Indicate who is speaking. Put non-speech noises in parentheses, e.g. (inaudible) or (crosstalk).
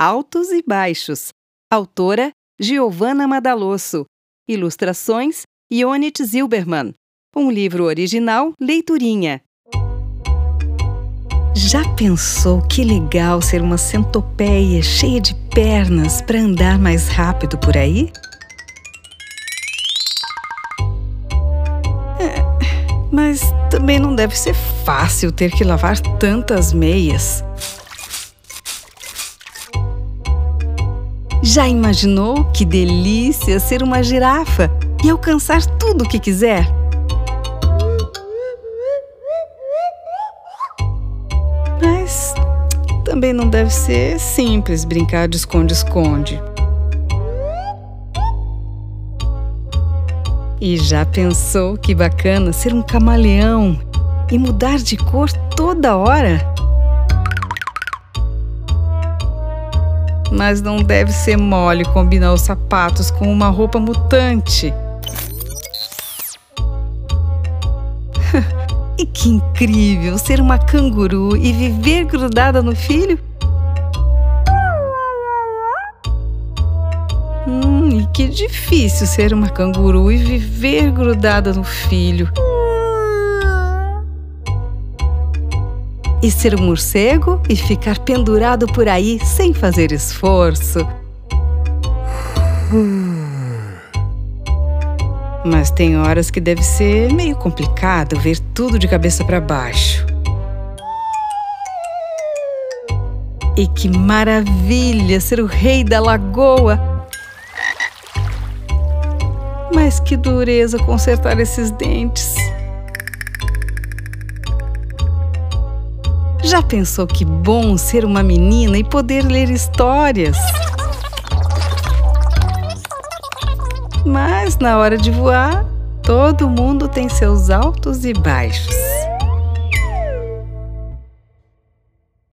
Speaker 1: Altos e Baixos. Autora Giovanna Madalosso. Ilustrações Ionit Zilberman. Um livro original Leiturinha. Já pensou que legal ser uma centopeia cheia de pernas para andar mais rápido por aí? É, mas também não deve ser fácil ter que lavar tantas meias. Já imaginou que delícia ser uma girafa e alcançar tudo o que quiser? Mas também não deve ser simples brincar de esconde-esconde. E já pensou que bacana ser um camaleão e mudar de cor toda hora? Mas não deve ser mole combinar os sapatos com uma roupa mutante. (laughs) e que incrível ser uma canguru e viver grudada no filho! Hum, e que difícil ser uma canguru e viver grudada no filho. E ser um morcego e ficar pendurado por aí sem fazer esforço. Mas tem horas que deve ser meio complicado ver tudo de cabeça para baixo. E que maravilha ser o rei da lagoa! Mas que dureza consertar esses dentes! Já pensou que bom ser uma menina e poder ler histórias? Mas na hora de voar, todo mundo tem seus altos e baixos.